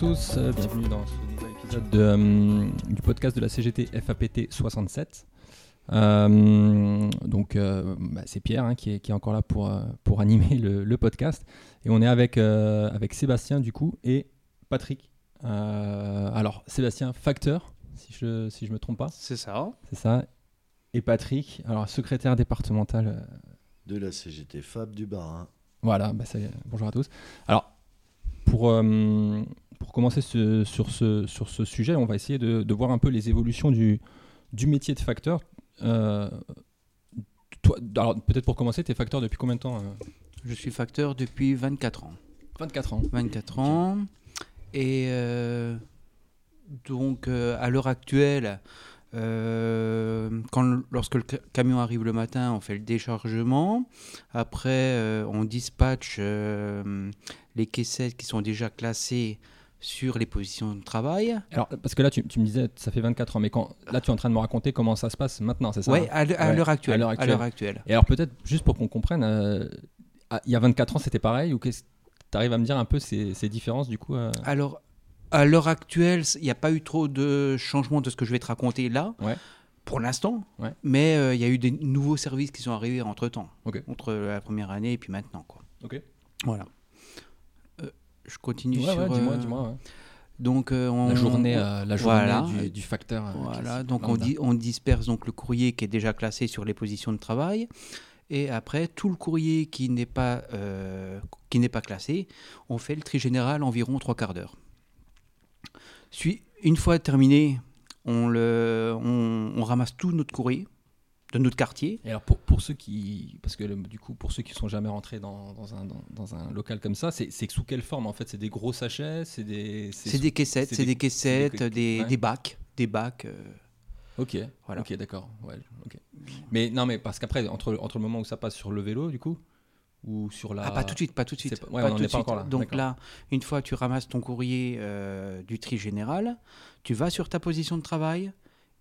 Bonjour à tous, euh, bienvenue dans ce nouvel épisode de, euh, du podcast de la CGT FAPT 67. Euh, donc euh, bah, c'est Pierre hein, qui, est, qui est encore là pour, pour animer le, le podcast. Et on est avec, euh, avec Sébastien du coup et Patrick. Euh, alors Sébastien, facteur, si je ne si je me trompe pas, C'est ça. c'est ça. Et Patrick, alors secrétaire départemental de la CGT Fab du Barin. Voilà, bah, bonjour à tous. Alors, pour, euh, pour commencer ce- sur, ce, sur ce sujet, on va essayer de, de voir un peu les évolutions du, du métier de facteur. Euh, toi, alors, peut-être pour commencer, tu es facteur depuis combien de temps euh Je suis facteur depuis 24 ans. 24 ans. 24 ans. Et euh, donc, euh, à l'heure actuelle, euh, quand, lorsque le ca- camion arrive le matin, on fait le déchargement. Après, on dispatche les caissettes qui sont déjà classées sur les positions de travail. Alors, parce que là, tu, tu me disais, ça fait 24 ans, mais quand, là, tu es en train de me raconter comment ça se passe maintenant, c'est ça Oui, hein à l'heure Ouais, actuelle. actuelle. actuelle. Et alors, peut-être, juste pour qu'on comprenne, euh, il y a 24 ans, c'était pareil Ou tu arrives à me dire un peu ces, ces différences, du coup euh Alors, à l'heure actuelle, il n'y a pas eu trop de changements de ce que je vais te raconter là, Ouais. pour l'instant. Ouais. Mais euh, il y a eu des nouveaux services qui sont arrivés entre-temps, Ok. entre la première année et puis maintenant. Quoi. Ok. Voilà. Je continue Ouais, sur... ouais, dis-moi, euh, dis-moi. ouais. Donc, euh, on, La journée, euh, la journée voilà. du, du facteur. euh, Voilà, donc on, di- on disperse donc le courrier qui est déjà classé sur les positions de travail. Et après, tout le courrier qui n'est pas, euh, qui n'est pas classé, on fait le tri général environ trois quarts d'heure. Une fois terminé, on, le, on, on ramasse tout notre courrier de notre quartier. Et alors pour, pour ceux qui, parce que le- du coup pour ceux qui sont jamais rentrés dans, dans un, dans, dans un local comme ça, c'est sous quelle forme en fait? C'est des gros sachets? C'est des, C'est des caissettes, c'est des- des caissettes, des, des- ouais. des bacs, des bacs. euh, Ok, Voilà. ok, d'accord. Ouais. Mais non, mais parce qu'après entre, entre le moment où ça passe sur le vélo du coup ou sur la. Ah, pas tout de suite, pas tout de suite. pas- ouais, pas on tout est pas encore là, Donc là, une fois que tu ramasses ton courrier euh, du tri général, tu vas sur ta position de travail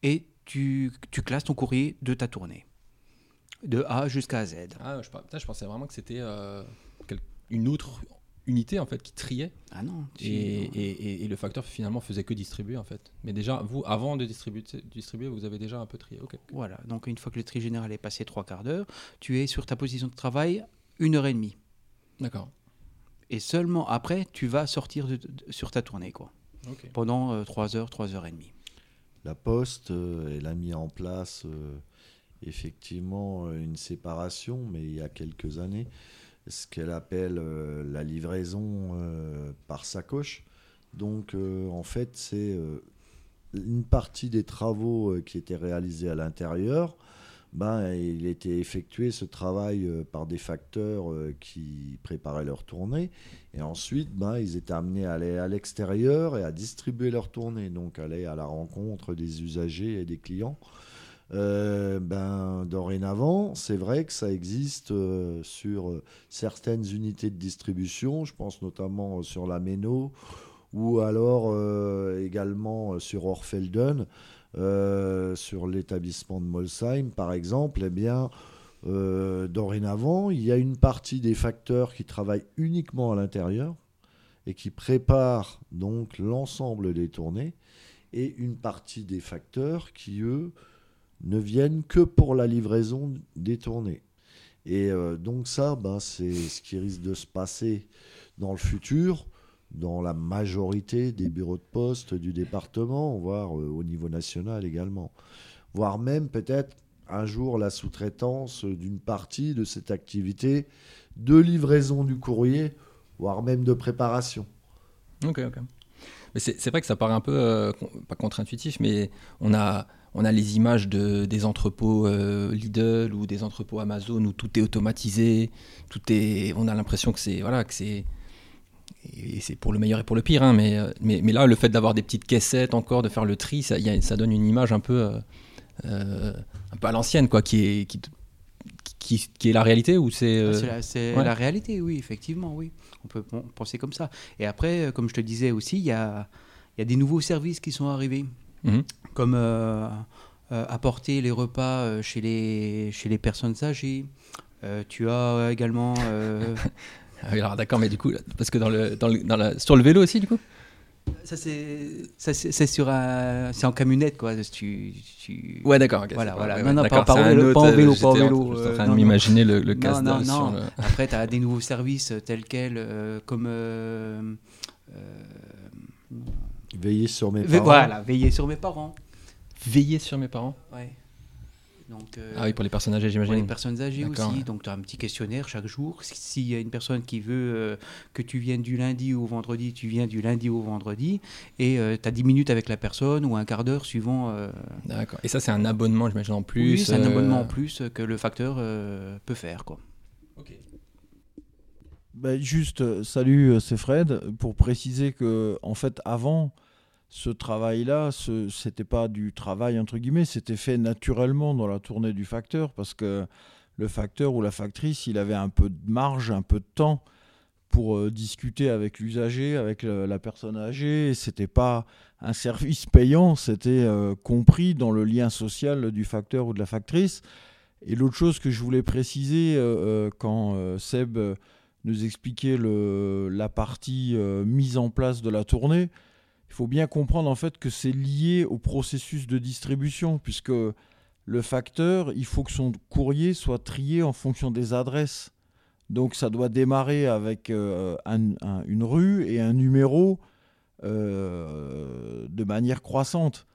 et tu, tu classes ton courrier de ta tournée. De A jusqu'à Z. Ah, je, par- putain, je pensais vraiment que c'était euh, une autre unité en fait qui triait Ah non. tu- et, et- et- et le facteur finalement faisait que distribuer en fait. Mais déjà vous avant de distribuer, distribuer vous avez déjà un peu trié. Ok. Voilà. Donc une fois que le tri général est passé trois quarts d'heure, tu es sur ta position de travail une heure et demie. D'accord. Et seulement après, tu vas sortir de- de- sur ta tournée, quoi. Pendant euh, trois heures, trois heures et demie. La Poste, euh, elle a mis en place euh, effectivement euh, une séparation, mais il y a quelques années, ce qu'elle appelle la livraison par sacoche. Donc en fait, c'est une partie des travaux qui étaient réalisés à l'intérieur. Ben, il était effectué ce travail euh, par des facteurs euh, qui préparaient leur tournée. Et ensuite, ben, ils étaient amenés à aller à l'extérieur et à distribuer leur tournée, donc aller à la rencontre des usagers et des clients. Euh, ben, dorénavant, c'est vrai que ça existe sur certaines unités de distribution, je pense notamment sur la Méno ou alors euh, également euh, sur Orfelden, euh, sur l'établissement de Molsheim par exemple, eh bien, dorénavant, il y a une partie des facteurs qui travaillent uniquement à l'intérieur et qui préparent donc l'ensemble des tournées, et une partie des facteurs qui, eux, ne viennent que pour la livraison des tournées. Et donc ça, ben, c'est ce qui risque de se passer dans le futur, dans la majorité des bureaux de poste du département, voire euh, au niveau national également. Voire même peut-être un jour la sous-traitance d'une partie de cette activité de livraison du courrier, voire même de préparation. Ok, ok. C'est vrai que ça paraît un peu, euh, pas contre-intuitif, mais on a, on a les images de, des entrepôts euh, Lidl ou des entrepôts Amazon où tout est automatisé, tout est, on a l'impression que c'est, voilà, que c'est, et c'est pour le meilleur et pour le pire, hein, mais, euh, mais, mais là, le fait d'avoir des petites caissettes encore, de faire le tri, ça, y a- ça donne une image un peu, euh, euh, un peu à l'ancienne, quoi, qui est, qui, qui, qui est la réalité ou c'est, Ah, C'est la, c'est ouais. la réalité, oui, effectivement, oui. On peut pen- penser comme ça. Et après, comme je te disais aussi, il y a, y a des nouveaux services qui sont arrivés, Mhm. comme euh, apporter les repas chez les, chez les personnes âgées. Tu as également... euh, Ah oui, Alors d'accord, mais du coup, parce que dans le, dans le- dans la- sur le vélo aussi, du coup? Ça, c'est sur un... C'est en camionnette, quoi. Tu, tu- Ouais, d'accord. Voilà, voilà. ouais, Non, non, pas- pas en vélo, autre, pas en vélo, euh, pas en vélo, en euh, train non, de non. m'imaginer le, le Non, casse non, sur non. le- Après, tu as des nouveaux services tels quels, euh, comme... euh, euh, Veiller sur mes ve- parents. voilà, veiller sur mes parents. Veiller sur mes parents? Ouais. Donc, euh, Ah oui, pour les personnes âgées, pour les j'imagine. personnes âgées aussi. ouais. Donc, tu as un petit questionnaire chaque jour. Si- S'il y a une personne qui veut euh, que tu viennes du lundi au vendredi, tu viens du lundi au vendredi. Et tu as 10 minutes avec la personne ou un quart d'heure suivant. euh, D'accord. Et ça, c'est un abonnement, j'imagine, en plus. oui, c'est un euh, abonnement en plus que le facteur euh, peut faire. Quoi. Bah, juste, euh, salut, euh, c'est Fred. Pour préciser que, en fait, avant, ce travail-là, ce c'était pas du travail, entre guillemets, c'était fait naturellement dans la tournée du facteur, parce que le facteur ou la factrice, il avait un peu de marge, un peu de temps pour euh, discuter avec l'usager, avec la personne âgée. Et C'était pas un service payant, c'était euh, compris dans le lien social du facteur ou de la factrice. Et l'autre chose que je voulais préciser, euh, quand Seb nous expliquer le, la partie mise en place de la tournée, il faut bien comprendre en fait que c'est lié au processus de distribution, puisque le facteur, il faut que son courrier soit trié en fonction des adresses. Donc ça doit démarrer avec euh, un- un- une rue et un numéro euh, de manière croissante.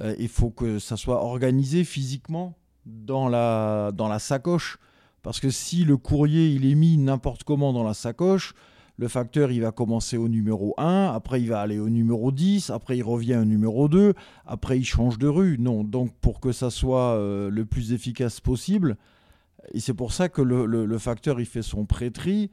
Euh, il faut que ça soit organisé physiquement dans la, dans la sacoche. Parce que si le courrier il est mis n'importe comment dans la sacoche, le facteur il va commencer au numéro 1, après il va aller au numéro 10, après il revient au numéro 2, après il change de rue. Non, donc pour que ça soit euh, le plus efficace possible, et c'est pour ça que le, facteur il fait son pré-tri,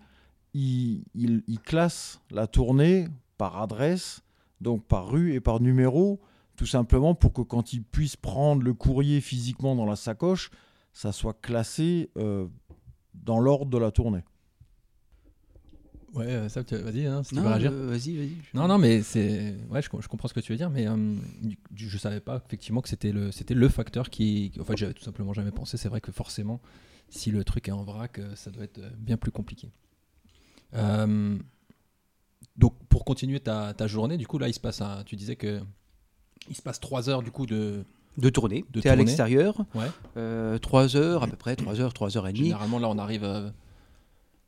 il classe la tournée par adresse, donc par rue et par numéro, tout simplement pour que quand il puisse prendre le courrier physiquement dans la sacoche, ça soit classé euh, dans l'ordre de la tournée. Ouais, euh, ça, tu- vas-y, hein, si tu Non, veux réagir. euh, vas-y, vas-y. Non, non, mais c'est. Ouais, je, je comprends ce que tu veux dire, mais euh, je savais pas effectivement que c'était le, c'était le facteur qui. En fait, j'avais tout simplement jamais pensé. C'est vrai que forcément, si le truc est en vrac, euh, ça doit être euh, bien plus compliqué. Euh, donc, pour continuer ta, ta journée, du coup, là, il se passe. un- tu disais que. Il se passe trois heures, du coup, de. De tourner. De Tu es à l'extérieur. Ouais. 3 heures, à peu près, 3 heures, 3 heures et demie. Généralement, là, on arrive euh,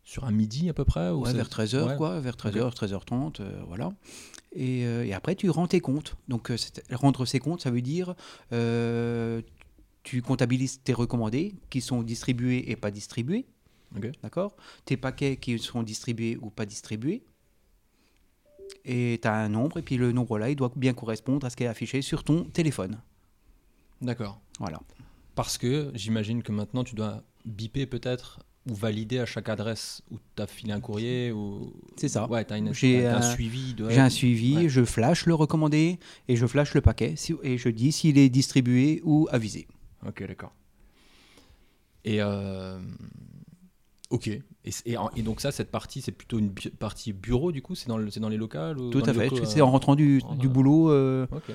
sur un midi à peu près ou Ouais, vers 13h, Ouais. quoi, vers 13h, 13h30, euh, voilà. Et, euh, et après, tu rends tes comptes. Donc, euh, rendre ses comptes, ça veut dire euh, tu comptabilises tes recommandés qui sont distribués et pas distribués. D'accord? Tes paquets qui seront distribués ou pas distribués. Et tu as un nombre, et puis le nombre-là, il doit bien correspondre à ce qui est affiché sur ton téléphone. D'accord. Voilà. Parce que j'imagine que maintenant tu dois biper peut-être ou valider à chaque adresse où tu as filé un courrier ou C'est ça. Ouais, tu as, J'ai un suivi de J'ai un suivi, Ouais. je flash le recommandé et je flash le paquet et je dis s'il est distribué ou avisé. OK, d'accord. Et euh, OK. Et, donc ça cette partie c'est plutôt une bu- partie bureau du coup, c'est dans le- dans les locales ou Tout à fait. C'est euh, en rentrant du, en- du boulot. euh, OK.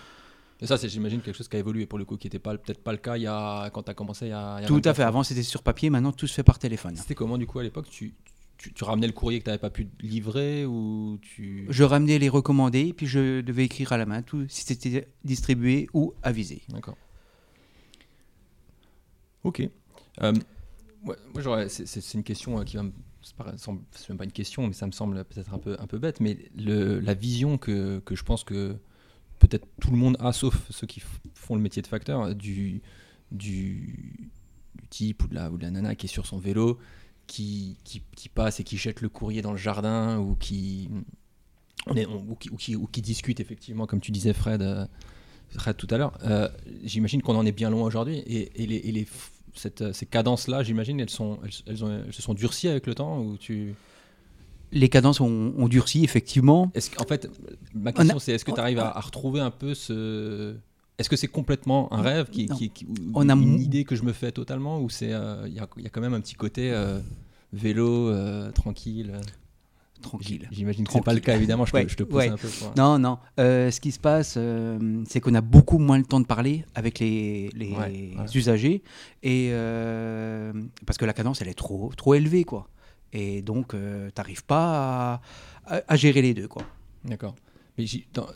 Et ça c'est j'imagine quelque chose qui a évolué pour le coup qui n'était pas peut-être pas le cas il y a quand tu as commencé il y a, il y a tout à 24 fait. ans. Avant, c'était sur papier. Maintenant, tout se fait par téléphone. C'était comment du coup à l'époque? Tu, tu, tu ramenais le courrier que tu n'avais pas pu livrer ou tu Je ramenais les recommandés, puis je devais écrire à la main tout si c'était distribué ou avisé. D'accord. Ok. Euh, ouais, moi, j'aurais- c'est- une question euh, qui va me. C'est même pas une question, mais ça me semble peut-être un peu, un peu bête. Mais le, la vision que, que je pense que peut-être tout le monde a, sauf ceux qui font le métier de facteur, du, du, type ou de, la, ou de la nana qui est sur son vélo, qui, qui, passe et qui jette le courrier dans le jardin ou qui, on est, ou, qui, ou qui, ou qui discute effectivement, comme tu disais Fred, euh, Fred tout à l'heure. Euh, j'imagine qu'on en est bien loin aujourd'hui et, et les, et les cette, ces cadences-là, j'imagine, elles, sont, elles ont, elles se sont durcies avec le temps ou tu... Les cadences ont, ont durci, effectivement. Est-ce qu'en fait, ma On question a- c'est est-ce que tu arrives à, à retrouver un peu ce. Est-ce que c'est complètement un rêve qui, qui- On a une idée que je me fais totalement ou c'est euh, il y, a, il y a quand même un petit côté euh, vélo euh, tranquille Tranquille. J'imagine que c'est pas Tranquille. le cas évidemment. Je, te- Ouais, je te pousse ouais. un peu. Non, non. Euh, ce qui se passe, euh, c'est qu'on a beaucoup moins le temps de parler avec les, les Ouais, voilà. usagers, et euh, parce que la cadence, elle est trop, trop élevée, quoi. Et donc, tu n'arrives pas à, à- à gérer les deux, quoi. D'accord. Mais dans,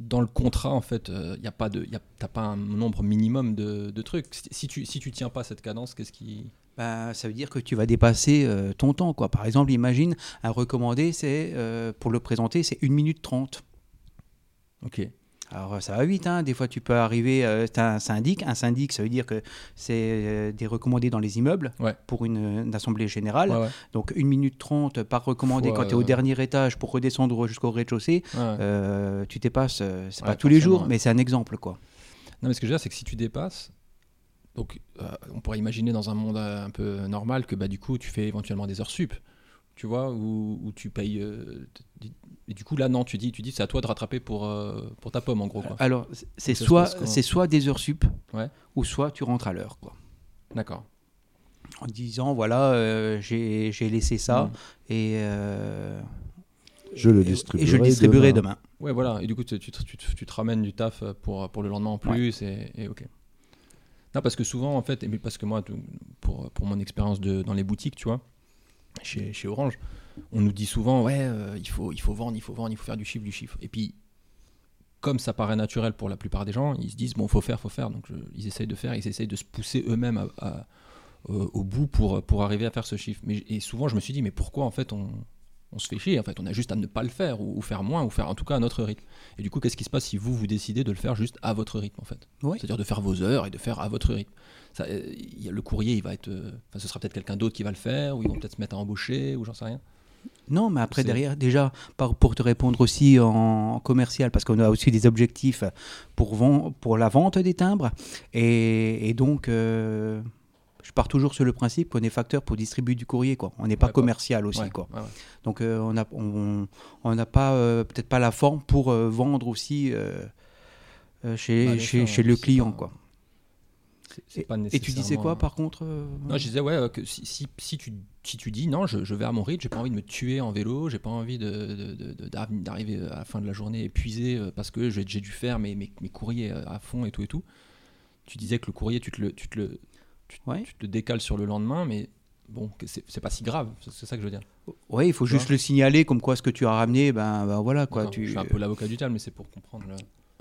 dans le contrat, en fait, il y a pas de, y a- t'as pas un nombre minimum de, de trucs. Si- Si tu si tu tiens pas cette cadence, qu'est-ce qui Bah, ça veut dire que tu vas dépasser euh, ton temps. Quoi. Par exemple, imagine, un recommandé, c'est euh, pour le présenter, c'est 1 minute 30. Ok. Alors euh, ça va vite, hein. des fois tu peux arriver, euh, tu as un syndic, un syndic ça veut dire que c'est euh, des recommandés dans les immeubles Ouais. pour une, une assemblée générale. Ouais, ouais. Donc 1 minute 30 par recommandé quand tu es au euh, dernier étage pour redescendre jusqu'au rez-de-chaussée, euh, tu dépasses, euh, c'est pas tous les jours, mais c'est un exemple quoi. Non, mais ce que je veux dire, c'est que si tu dépasses, donc euh, on pourrait imaginer dans un monde euh, un peu normal que bah, du coup tu fais éventuellement des heures sup, tu vois, ou, ou tu payes. euh, et du coup là, non, tu dis, tu dis c'est à toi de rattraper pour, euh, pour ta pomme en gros. Quoi. Alors c'est- soit, c'est soit des heures sup, Ouais. ou soit tu rentres à l'heure. quoi. D'accord. En disant voilà, euh, j'ai j'ai laissé ça Mm. et, euh, Je le distribuerai et je le distribuerai demain. demain. Ouais, voilà. Et du coup, tu, tu, te- tu te- tu te ramènes du taf pour, pour le lendemain en plus. Et, et ok. Non, parce que souvent, en fait, et parce que moi, pour, pour mon expérience de, dans les boutiques, tu vois, chez, Orange, on nous dit souvent, ouais, euh, il, faut, il faut vendre, il faut vendre, il faut faire du chiffre, du chiffre. Et puis, comme ça paraît naturel pour la plupart des gens, ils se disent, bon, faut faire, faut faire. Donc, ils essayent de faire, ils essayent de se pousser eux-mêmes euh, au bout pour, pour arriver à faire ce chiffre. Mais, et souvent, je me suis dit, mais pourquoi, en fait, on, on se fait chier En fait, on a juste à ne pas le faire, ou, ou faire moins, ou faire en tout cas à notre rythme. Et du coup, qu'est-ce qui se passe si vous, vous décidez de le faire juste à votre rythme, en fait? Oui. C'est-à-dire de faire vos heures et de faire à votre rythme. Ça, euh, il y a- le courrier, il va être. euh, ce sera peut-être quelqu'un d'autre qui va le faire, ou ils vont peut-être se mettre à embaucher, ou j'en sais rien. Non, mais après, derrière, déjà, pour te répondre aussi en commercial, parce qu'on a aussi des objectifs pour, pour la vente des timbres. Et, et donc, euh, je pars toujours sur le principe qu'on est facteur pour distribuer du courrier. Quoi. On n'est pas commercial aussi. Ouais, Quoi. ouais, ouais. Donc, euh, on n'a on, on n'a pas, euh, peut-être pas la forme pour euh, vendre aussi chez, Bah, chez, chez le client. pas- Quoi. Et, pas et tu disais quoi, par contre Non, je disais, ouais, que si, si, si tu, si tu dis non, je, je vais à mon rythme, j'ai pas envie de me tuer en vélo, j'ai pas envie de, de- de- d'arriver à la fin de la journée épuisé parce que j'ai, dû faire mes, mes, mes courriers à fond et tout et tout. Tu disais que le courrier, tu te le, tu te le, tu, Ouais. tu te le décales sur le lendemain, mais bon, c'est, pas si grave, c'est, ça que je veux dire. Oui, il faut juste le signaler, comme quoi ce que tu as ramené, ben, ben voilà. Quoi, tu... Je suis un peu l'avocat du diable, mais c'est pour comprendre le,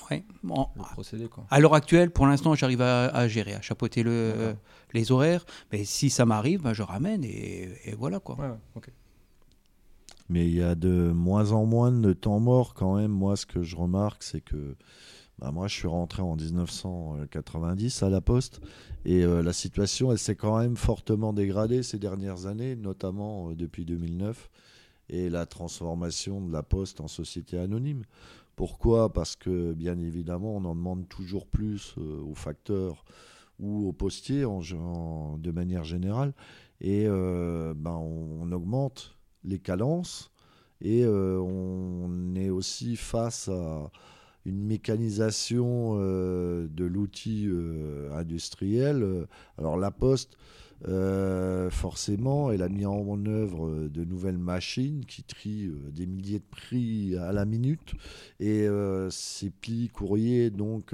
Ouais. Bon, le procédé. Quoi. À l'heure actuelle, pour l'instant, j'arrive à, à gérer, à chapeauter le, euh, les horaires. Mais si ça m'arrive, ben, je ramène et, et voilà quoi. Ouais, ouais, ok. Mais il y a de moins en moins de temps mort quand même. Moi, ce que je remarque, c'est que bah, moi, je suis rentré en 1990 à la Poste et euh, la situation, elle s'est quand même fortement dégradée ces dernières années, notamment euh, depuis 2009 et la transformation de la Poste en société anonyme. Pourquoi? Parce que, bien évidemment, on en demande toujours plus euh, aux facteurs ou aux postiers de manière générale. Et euh, ben, on, on augmente les calences et on est aussi face à une mécanisation euh, de l'outil euh, industriel. Alors la Poste, euh, forcément, elle a mis en œuvre de nouvelles machines qui trient des milliers de prix à la minute. Et ces plis courriers, donc,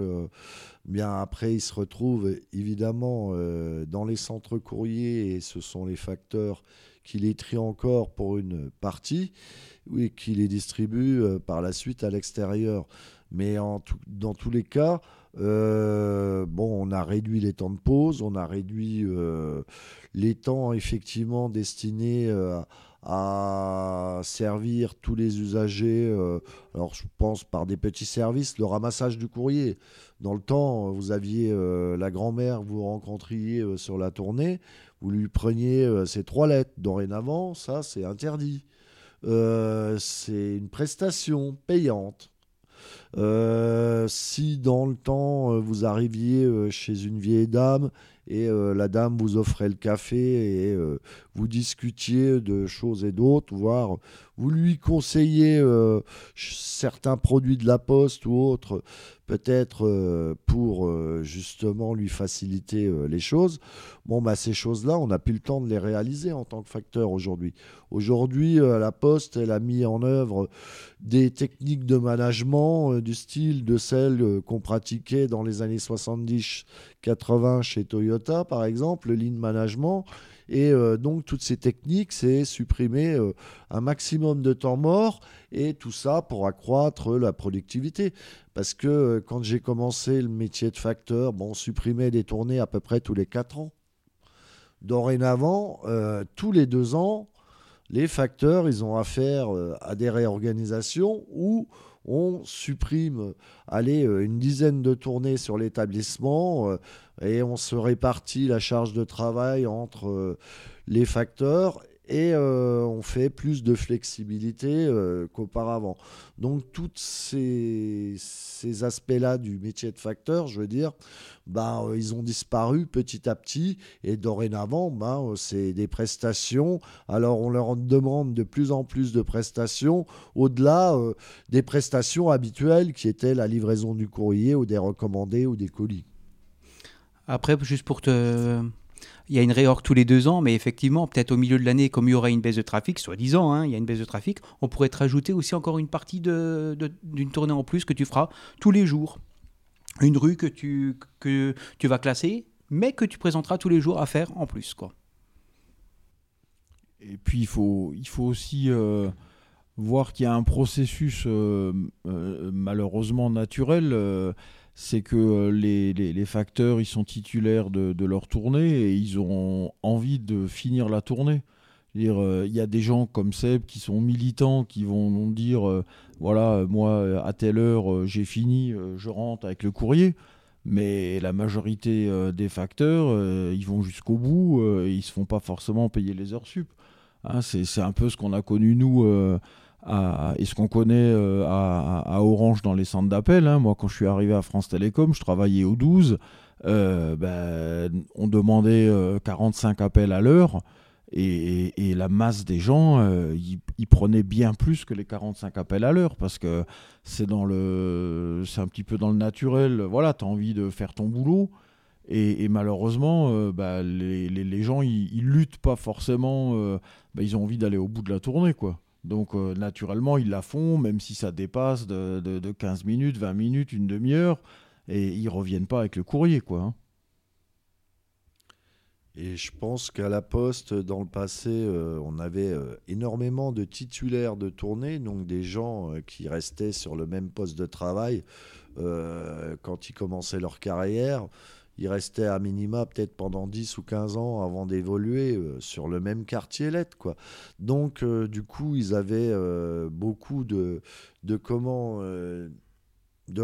bien après, ils se retrouvent évidemment dans les centres courriers et ce sont les facteurs qui les trient encore pour une partie et qui les distribuent par la suite à l'extérieur. Mais en tout- dans tous les cas, euh, bon, on a réduit les temps de pause, on a réduit euh, les temps effectivement destinés euh, à servir tous les usagers. alors, je pense par des petits services, le ramassage du courrier. Dans le temps, vous aviez la grand-mère que vous rencontriez sur la tournée, vous lui preniez ses trois lettres. Dorénavant, ça, c'est interdit. C'est une prestation payante. Euh, si dans le temps euh, vous arriviez euh, chez une vieille dame et la dame vous offrait le café et vous discutiez de choses et d'autres, voire vous lui conseillez euh, certains produits de la poste ou autres, peut-être euh, pour euh, justement lui faciliter les choses. Bon, bah, ces choses-là, on n'a plus le temps de les réaliser en tant que facteur aujourd'hui. Aujourd'hui, la Poste, elle a mis en œuvre des techniques de management du style de celles qu'on pratiquait dans les années 70-80 chez Toyota, par exemple, le lean management. Et donc toutes ces techniques, c'est supprimer un maximum de temps mort et tout ça pour accroître la productivité. Parce que quand j'ai commencé le métier de facteur, bon, on supprimait des tournées à peu près tous les 4 ans. Dorénavant, tous les deux ans, les facteurs, ils ont affaire à des réorganisations où on supprime allez, euh, une dizaine de tournées sur l'établissement euh, et on se répartit la charge de travail entre euh, les facteurs et euh, on fait plus de flexibilité euh, qu'auparavant. Donc tous ces, aspects-là du métier de facteur, je veux dire, ben, euh, ils ont disparu petit à petit et dorénavant, ben, c'est des prestations. Alors on leur demande de plus en plus de prestations au-delà des prestations habituelles qui étaient la livraison du courrier ou des recommandés ou des colis. Après, juste pour te, il y a une réorg tous les deux ans, mais effectivement, peut-être au milieu de l'année, comme il y aura une baisse de trafic, soi-disant, hein, il y a une baisse de trafic, on pourrait te rajouter aussi encore une partie d'une tournée en plus que tu feras tous les jours. Une rue que tu, vas classer, mais que tu présenteras tous les jours à faire en plus. Quoi. Et puis, il faut, il faut aussi euh, voir qu'il y a un processus euh, euh, malheureusement naturel c'est que euh, les, facteurs, ils sont titulaires de, leur tournée et ils ont envie de finir la tournée. Euh, il y a des gens comme Seb qui sont militants, qui vont dire euh, voilà, moi, à telle heure, j'ai fini, je rentre avec le courrier. Mais la majorité des facteurs, ils vont jusqu'au bout et ils se font pas forcément payer les heures sup. Hein, c'est un peu ce qu'on a connu, nous et ce qu'on connaît euh, à, Orange dans les centres d'appel. Hein. Moi, quand je suis arrivé à France Télécom, je travaillais au 12. Euh, ben, on demandait 45 euh, appels à l'heure. Et, la masse des gens, ils, prenaient bien plus que les 45 appels à l'heure parce que c'est dans le, c'est un petit peu dans le naturel. Voilà, as envie de faire ton boulot. Et, malheureusement, bah, les, gens, ils, luttent pas forcément. Bah, ils ont envie d'aller au bout de la tournée, quoi. Donc euh, naturellement, ils la font, même si ça dépasse de, de, 15 minutes, 20 minutes, une demi-heure, et ils reviennent pas avec le courrier, quoi. Hein. Et je pense qu'à la Poste, dans le passé, euh, on avait euh, énormément de titulaires de tournée, donc des gens qui restaient sur le même poste de travail quand ils commençaient leur carrière il restait à minima peut-être pendant 10 ou 15 ans avant d'évoluer euh, sur le même quartier lettre quoi. Donc euh, du coup, ils avaient euh, beaucoup de, de comment de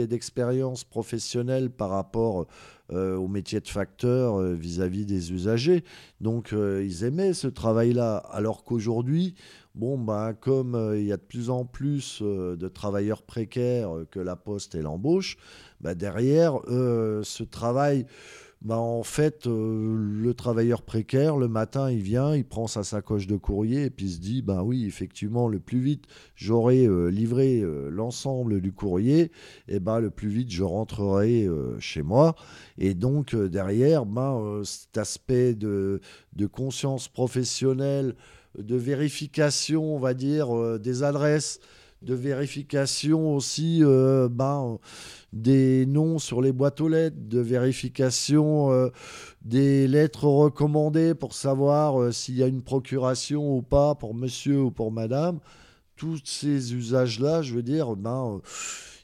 et d'expérience professionnelle par rapport au métier de facteur vis-à-vis des usagers. Donc ils aimaient ce travail-là, alors qu'aujourd'hui, bon, ben, comme il y a de plus en plus de travailleurs précaires que la poste et l'embauche, bah, derrière euh, ce travail, bah, en fait, euh, le travailleur précaire, le matin, il vient, il prend sa sacoche de courrier et puis il se dit, ben oui, effectivement, le plus vite j'aurai euh, livré l'ensemble du courrier, et ben le plus vite je rentrerai chez moi. Et donc derrière, ben, cet aspect de, de conscience professionnelle, de vérification, on va dire, des adresses, de vérification aussi euh, ben, des noms sur les boîtes aux lettres, de vérification euh, des lettres recommandées pour savoir euh, s'il y a une procuration ou pas pour monsieur ou pour madame. Tous ces usages-là, je veux dire, ben,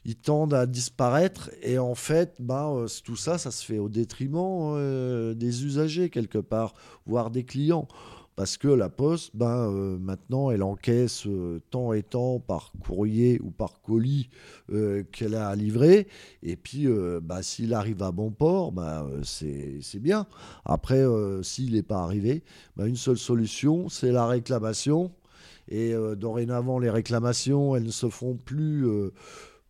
ils tendent à disparaître et en fait, ben, tout ça, ça se fait au détriment des usagers quelque part, voire des clients parce que la Poste, ben, euh, maintenant, elle encaisse euh, tant et tant par courrier ou par colis euh, qu'elle a à livrer. Et puis, ben, s'il arrive à bon port, ben, c'est bien. Après, s'il n'est pas arrivé, ben, une seule solution, c'est la réclamation. Et dorénavant, les réclamations, elles ne se font plus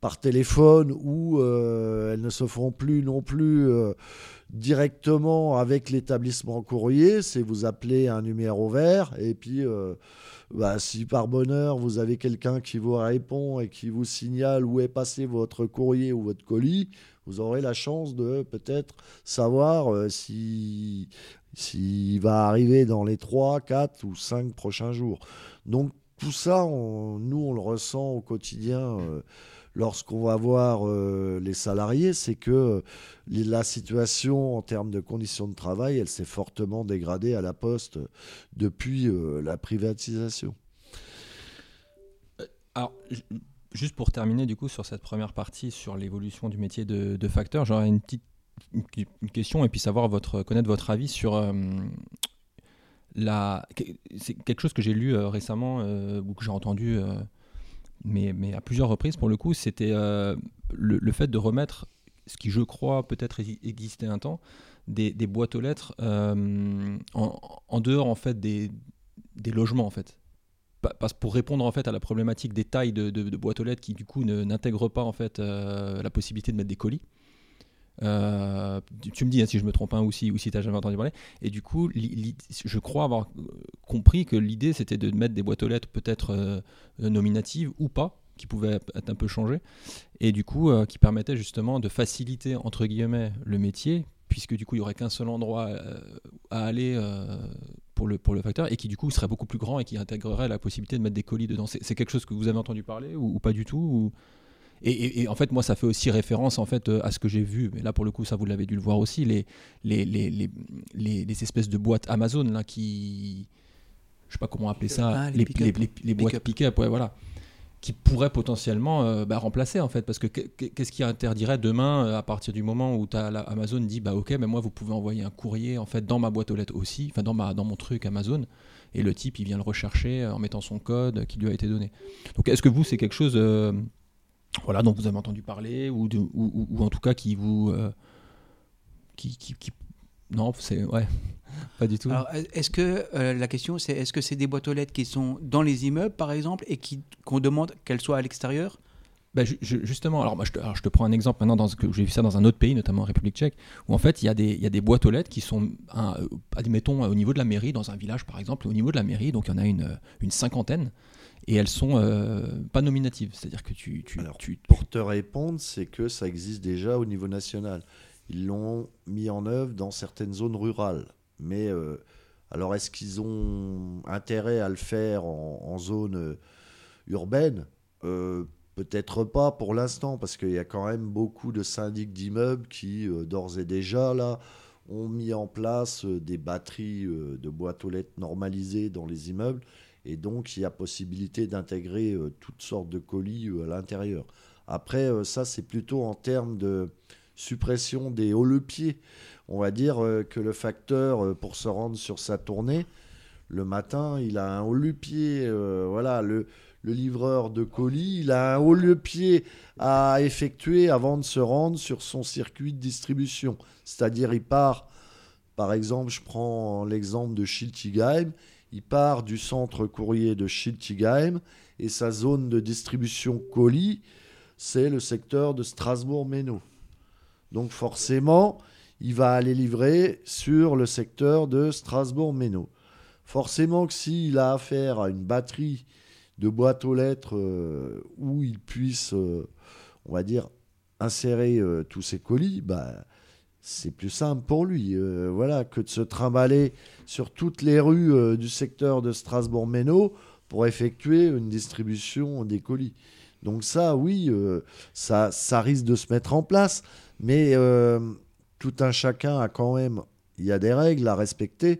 par téléphone ou elles ne se feront plus non plus directement avec l'établissement courrier, c'est vous appelez un numéro vert et puis euh, bah, si par bonheur vous avez quelqu'un qui vous répond et qui vous signale où est passé votre courrier ou votre colis, vous aurez la chance de peut-être savoir euh, si s'il va arriver dans les 3, 4 ou 5 prochains jours. Donc tout ça, nous on le ressent au quotidien. Euh, lorsqu'on va voir euh, les salariés, c'est que euh, la situation en termes de conditions de travail, elle s'est fortement dégradée à la Poste depuis euh, la privatisation. Alors, juste pour terminer du coup sur cette première partie sur l'évolution du métier de, facteur, j'aurais une petite question et puis savoir votre connaître votre avis sur la c'est quelque chose que j'ai lu récemment ou que j'ai entendu mais, à plusieurs reprises pour le coup, c'était euh, le, fait de remettre ce qui, je crois, peut-être existait un temps, des, boîtes aux lettres euh, en, dehors en fait des, logements en fait. Parce pour répondre en fait à la problématique des tailles de, de, boîtes aux lettres qui du coup n'intègrent pas en fait euh, la possibilité de mettre des colis. Euh, tu me dis hein, si je me trompe un ou si, ou si tu n'as jamais entendu parler. Et du coup, je crois avoir compris que l'idée c'était de mettre des boîtes aux lettres peut-être euh, nominatives ou pas, qui pouvaient être un peu changées, et du coup euh, qui permettaient justement de faciliter entre guillemets le métier, puisque du coup il n'y aurait qu'un seul endroit à aller pour, le, facteur, et qui du coup serait beaucoup plus grand et qui intégrerait la possibilité de mettre des colis dedans. C'est quelque chose que vous avez entendu parler ou, pas du tout ou... Et, en fait, moi, ça fait aussi référence en fait euh, à ce que j'ai vu. Mais là, pour le coup, ça vous l'avez dû le voir aussi, les, les, les, les, espèces de boîtes Amazon là qui, je sais pas comment appeler ça, ah, les, les, boîtes pick-up, ouais, voilà, qui pourraient potentiellement euh, bah, remplacer en fait, parce que qu'est-ce qui interdirait demain euh, à partir du moment où as Amazon dit bah ok, mais moi vous pouvez envoyer un courrier en fait dans ma boîte aux lettres aussi, enfin dans ma dans mon truc Amazon et le type il vient le rechercher en mettant son code qui lui a été donné. Donc est-ce que vous c'est quelque chose voilà, dont vous avez entendu parler, ou, ou, en tout cas qui vous. Euh, qui, qui, Non, c'est. Ouais, pas du tout. Alors, est-ce que euh, la question, c'est est-ce que c'est des boîtes aux lettres qui sont dans les immeubles, par exemple, et qu'on demande qu'elles soient à l'extérieur? Bah, justement, alors, je, te, je, te, prends un exemple maintenant, dans, que j'ai vu ça dans un autre pays, notamment en République tchèque, où en fait il y, a des, il y a des boîtes aux lettres qui sont, euh, admettons, au niveau de la mairie, dans un village par exemple, au niveau de la mairie, donc il y en a une, une cinquantaine, et elles sont euh, pas nominatives. C'est-à-dire que tu, tu, alors, tu, Pour te répondre, c'est que ça existe déjà au niveau national. Ils l'ont mis en œuvre dans certaines zones rurales. Mais euh, alors, est-ce qu'ils ont intérêt à le faire en, zone euh, urbaine? Peut-être pas pour l'instant, parce qu'il y a quand même beaucoup de syndics d'immeubles qui, d'ores et déjà, là, ont mis en place des batteries de boîtes aux lettres normalisées dans les immeubles et donc, il y a possibilité d'intégrer euh, toutes sortes de colis euh, à l'intérieur. Après, euh, ça, c'est plutôt en termes de suppression des hauts-le-pieds. On va dire que le facteur, pour se rendre sur sa tournée, le matin, il a un haut-le-pied. voilà, le, le livreur de colis, il a un haut-le-pied à effectuer avant de se rendre sur son circuit de distribution. C'est-à-dire, il part, par exemple, je prends l'exemple de Schiltigheim, il part du centre courrier de Schiltigheim et sa zone de distribution colis, c'est le secteur de Strasbourg-Méno. Donc forcément, il va aller livrer sur le secteur de Strasbourg-Méno. Forcément que s'il a affaire à une batterie de boîtes aux lettres euh, où il puisse, euh, on va dire, insérer euh, tous ses colis, bah, c'est plus simple pour lui euh, voilà, que de se trimballer sur toutes les rues euh, du secteur de Strasbourg-Méno pour effectuer une distribution des colis. Donc ça, oui, euh, ça, ça risque de se mettre en place, mais tout un chacun a quand même, il y a des règles à respecter,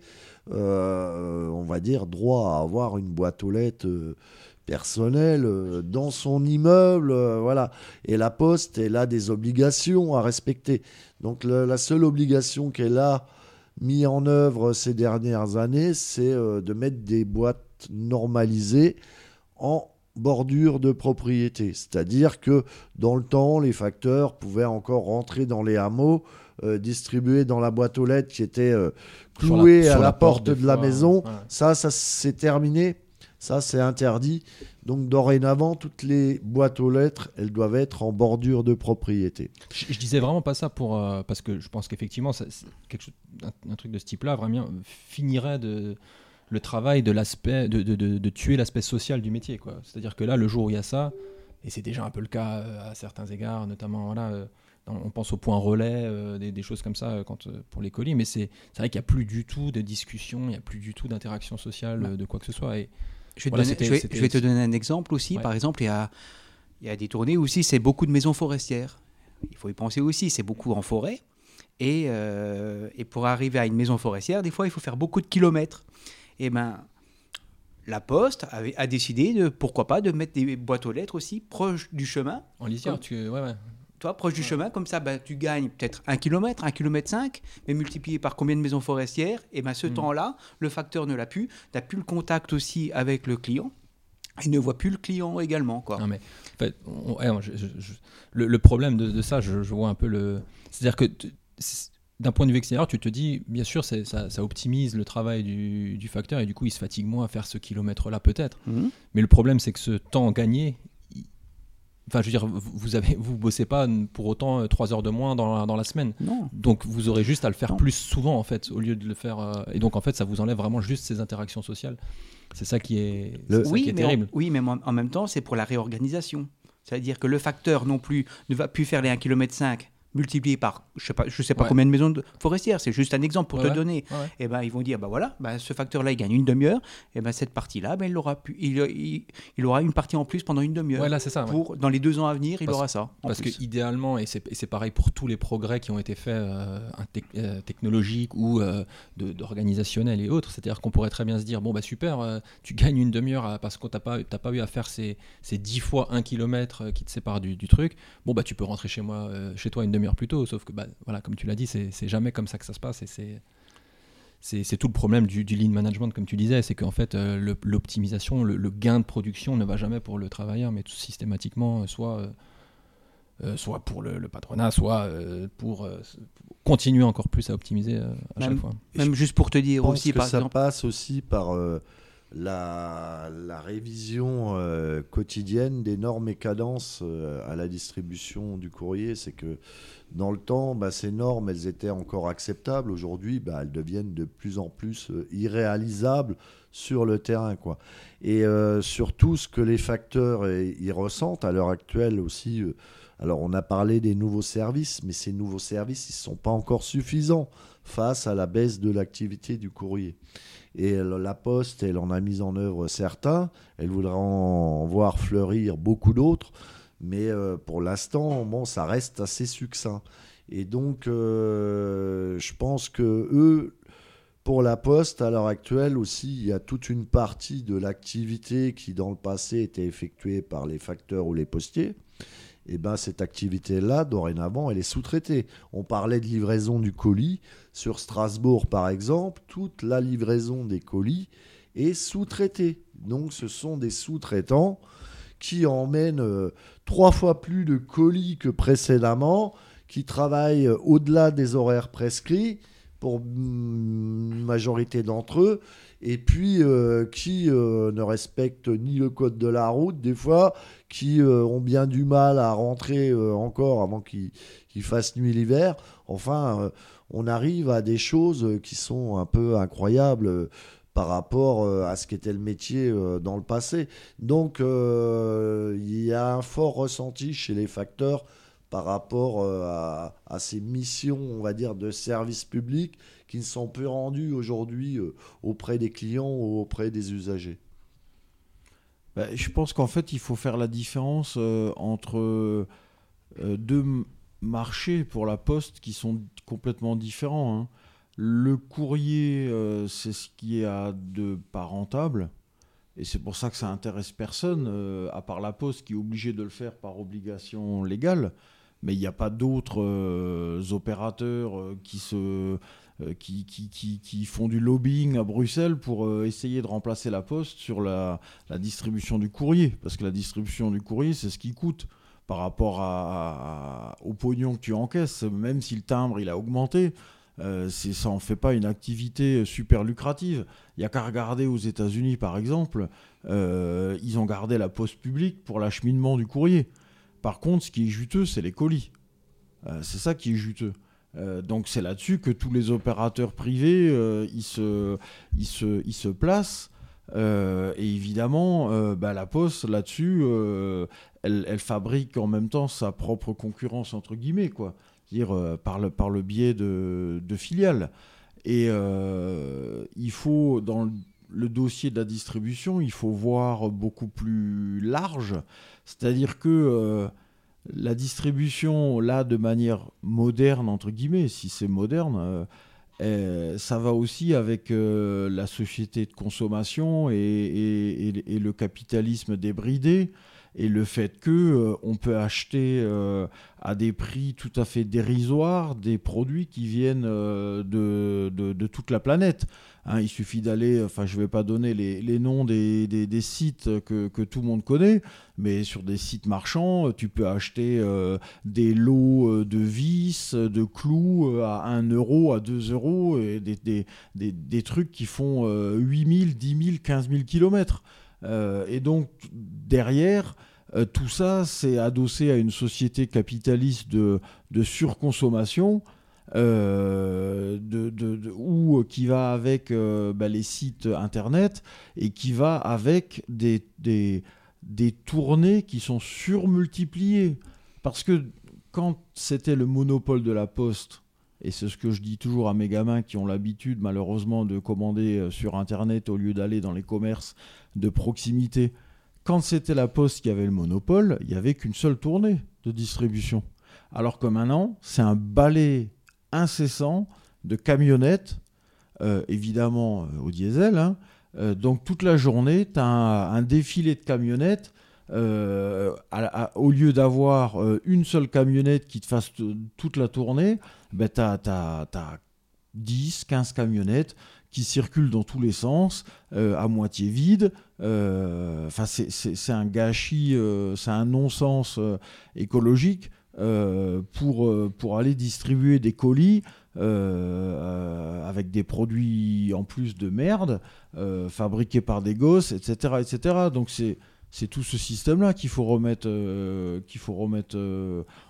on va dire, droit à avoir une boîte aux lettres personnelle dans son immeuble, voilà. Et la poste, elle a des obligations à respecter. Donc la seule obligation qu'elle a mis en œuvre ces dernières années, c'est euh, de mettre des boîtes normalisées en bordure de propriété. C'est-à-dire que dans le temps, les facteurs pouvaient encore rentrer dans les hameaux, euh, distribuer dans la boîte aux lettres qui était euh, clouée à la, porte, de la maison. Ça, ça c'est terminé. Ça, c'est interdit. Donc dorénavant, toutes les boîtes aux lettres, elles doivent être en bordure de propriété. Je, disais vraiment pas ça pour euh, parce que je pense qu'effectivement, quelque chose, un, truc de ce type-là vraiment finirait de le travail de l'aspect de, de, de, tuer l'aspect social du métier. quoi. C'est-à-dire que là, le jour où il y a ça, et c'est déjà un peu le cas euh, à certains égards, notamment voilà. Euh, on pense au point relais, des, choses comme ça quand, pour les colis, mais c'est vrai qu'il n'y a plus du tout de discussion, il n'y a plus du tout d'interaction sociale, de quoi que ce soit. Et, je vais, te donner, un exemple aussi. Par exemple, il y a, Il y a des tournées aussi, c'est beaucoup de maisons forestières. Il faut y penser aussi, c'est beaucoup en forêt. Et, euh, et, pour arriver à une maison forestière, des fois, il faut faire beaucoup de kilomètres. Et ben, la Poste avait, a décidé, de, pourquoi pas, de mettre des boîtes aux lettres aussi proches du chemin. En lisière, tu... ouais, ouais. Toi, proche du chemin, comme ça, ben, tu gagnes peut-être un kilomètre, un kilomètre cinq, mais multiplié par combien de maisons forestières, et ben ce mm. temps-là, le facteur ne l'a plus. Tu n'as plus le contact aussi avec le client. Il ne voit plus le client également. Quoi. Non, mais, en fait, le, problème de, ça, je, vois un peu le. C'est-à-dire que d'un point de vue extérieur, tu te dis, bien sûr, ça, ça, optimise le travail du, facteur et du coup, il se fatigue moins à faire ce kilomètre-là, peut-être. Mhm. Mais le problème, c'est que ce temps gagné, Enfin, je veux dire, vous avez, vous bossez pas pour autant 3 euh, heures de moins dans la, dans la semaine. Non. Donc, vous aurez juste à le faire plus souvent, en fait, au lieu de le faire. Euh, et donc, en fait, ça vous enlève vraiment juste ces interactions sociales. C'est ça qui est, oui, est terrible. oui, mais en, même temps, c'est pour la réorganisation. C'est-à-dire que le facteur non plus ne va plus faire les 1,5 km multiplié par je sais pas, je sais pas combien de maisons forestières, c'est juste un exemple pour te donner. Et eh ben ils vont dire bah voilà, bah, ce facteur-là il gagne une demi-heure, et eh ben cette partie-là, ben il aura pu, il, il, aura une partie en plus pendant une demi-heure. Ça. Pour dans les deux ans à venir, il aura ça. Parce que idéalement, et c'est pareil pour tous les progrès qui ont été faits euh, euh, technologiques ou euh, d'organisationnels et autres, c'est-à-dire qu'on pourrait très bien se dire bon bah super, tu gagnes une demi-heure parce qu'on t'a pas pas eu à faire ces, ces 10 fois un kilomètre qui te sépare du, du, truc. Bon bah tu peux rentrer chez moi, chez toi une plus tôt. Sauf que, bah, voilà, comme tu l'as dit, c'est jamais comme ça que ça se passe. Et c'est c'est tout le problème du, lean management, comme tu disais, c'est qu'en fait, euh, l'optimisation, le, gain de production ne va jamais pour le travailleur, mais tout systématiquement, euh, soit, euh, soit pour le, patronat, soit pour, continuer encore plus à optimiser à chaque fois. Même juste pour te dire aussi, par ça passe aussi par la, révision euh, quotidienne des normes et cadences euh, à la distribution du courrier. C'est que dans le temps, bah, ces normes, elles étaient encore acceptables. Aujourd'hui, bah, elles deviennent de plus en plus euh, irréalisables sur le terrain. Quoi. Et surtout, ce que les facteurs y ressentent à l'heure actuelle aussi. alors, on a parlé des nouveaux services, mais ces nouveaux services, ils ne sont pas encore suffisants face à la baisse de l'activité du courrier. Et la Poste, elle en a mis en œuvre certains. Elle voudrait en voir fleurir beaucoup d'autres. Mais euh, pour l'instant, bon, ça reste assez succinct. Et donc, euh, je pense que eux, pour la Poste, à l'heure actuelle aussi, il y a toute une partie de l'activité qui, dans le passé, était effectuée par les facteurs ou les postiers eh ben, cette activité-là, dorénavant, elle est sous-traitée. On parlait de livraison du colis. Sur Strasbourg, par exemple, toute la livraison des colis est sous-traitée. Donc, ce sont des sous-traitants qui emmènent euh, trois fois plus de colis que précédemment, qui travaillent euh, au-delà des horaires prescrits pour une majorité d'entre eux, et puis euh, qui ne respectent ni le code de la route, des fois, qui euh, ont bien du mal à rentrer euh, encore avant qu'il fasse nuit l'hiver. Enfin, euh, on arrive à des choses qui sont un peu incroyables par rapport à ce qu'était le métier dans le passé. Donc, il y a un fort ressenti chez les facteurs par rapport à, ces missions, on va dire, de service public qui ne sont plus rendues aujourd'hui auprès des clients ou auprès des usagers. Bah, je pense qu'en fait, il faut faire la différence euh, entre euh, deux marchés pour la poste qui sont complètement différents. Hein. Le courrier, euh, c'est ce qui est à de pas rentable. Et c'est pour ça que ça intéresse personne, à part la poste qui est obligée de le faire par obligation légale. Mais il n'y a pas d'autres opérateurs qui se euh, qui, qui, font du lobbying à Bruxelles pour euh, essayer de remplacer la poste sur la, distribution du courrier. Parce que la distribution du courrier, c'est ce qui coûte par rapport à, au pognon que tu encaisses. Même si le timbre il a augmenté, euh, ça en fait pas une activité super lucrative. Il y a qu'à regarder aux États-Unis par exemple, ils ont gardé la poste publique pour l'acheminement du courrier. Par contre, ce qui est juteux, c'est les colis. c'est ça qui est juteux. Euh, donc c'est là-dessus que tous les opérateurs privés euh, ils, se, placent. Euh, et évidemment, bah, la Poste là-dessus, elle, elle, fabrique en même temps sa propre concurrence entre guillemets, quoi, dire par le biais de, de filiales. Et il faut dans le dossier de la distribution, il faut voir beaucoup plus large. C'est-à-dire que euh, la distribution, là, de manière moderne, entre guillemets, si c'est moderne, euh, euh, ça va aussi avec la société de consommation et le capitalisme débridé et le fait que euh, on peut acheter euh, à des prix tout à fait dérisoires des produits qui viennent euh, de, de, toute la planète. Hein, il suffit d'aller, enfin je ne vais pas donner les, les noms des, des, sites que, que, tout le monde connaît, mais sur des sites marchands, tu peux acheter des lots de vis, de clous à 1 euro, à 2 euros, et des, des trucs qui font 8000, 10 000, 15 000 kilomètres. Euh, et donc, derrière, euh, tout ça, c'est adossé à une société capitaliste de, surconsommation. Euh, de, ou qui va avec bah, les sites internet et qui va avec des, des, tournées qui sont surmultipliées. Parce que quand c'était le monopole de la poste, et c'est ce que je dis toujours à mes gamins qui ont l'habitude malheureusement de commander sur Internet au lieu d'aller dans les commerces de proximité. Quand c'était la Poste qui avait le monopole, il n'y avait qu'une seule tournée de distribution. Alors que maintenant, c'est un balai incessant de camionnettes, euh, évidemment euh, au diesel. Hein. donc toute la journée, tu as un, défilé de camionnettes au lieu d'avoir une seule camionnette qui te fasse toute la tournée, ben, tu as, 10, 15 camionnettes qui circulent dans tous les sens, euh, à moitié vides. Euh, enfin, c'est un gâchis, euh, c'est un non-sens écologique pour, pour aller distribuer des colis avec des produits en plus de merde, fabriqués par des gosses, etc. etc. Donc c'est c'est tout ce système-là qu'il faut remettre, qu'il faut remettre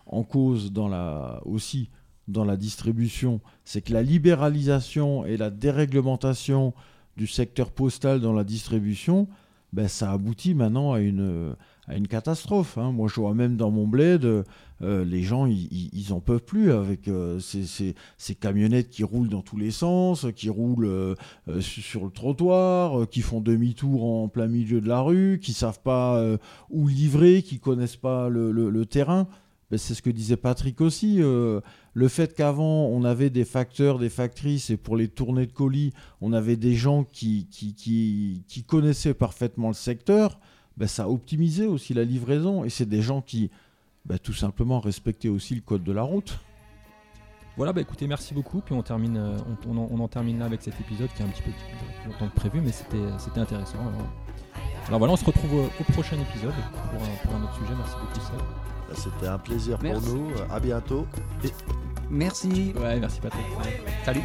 en cause dans la, aussi dans la distribution, c'est que la libéralisation et la déréglementation du secteur postal dans la distribution, ben, ça aboutit maintenant à une, à une catastrophe. Hein. Moi, je vois même dans mon bled, euh, les gens, ils n'en peuvent plus avec euh, ces, camionnettes qui roulent dans tous les sens, qui roulent euh, sur le trottoir, qui font demi-tour en plein milieu de la rue, qui savent pas où livrer, qui connaissent pas le terrain. C'est ce que disait Patrick aussi. Euh, le fait qu'avant, on avait des facteurs, des factrices, et pour les tournées de colis, on avait des gens qui, connaissaient parfaitement le secteur, ben, ça optimisait aussi la livraison. Et c'est des gens qui, ben, tout simplement, respectaient aussi le code de la route. Voilà, bah écoutez, merci beaucoup. Puis on termine, euh, on, en, termine là avec cet épisode qui est un petit peu plus longtemps que prévu, mais c'était intéressant. Alors, voilà, on se retrouve au, prochain épisode pour un, pour un autre sujet. Merci beaucoup, Seb. C'était un plaisir pour nous. À bientôt. Merci. Ouais, merci Patrick. Salut.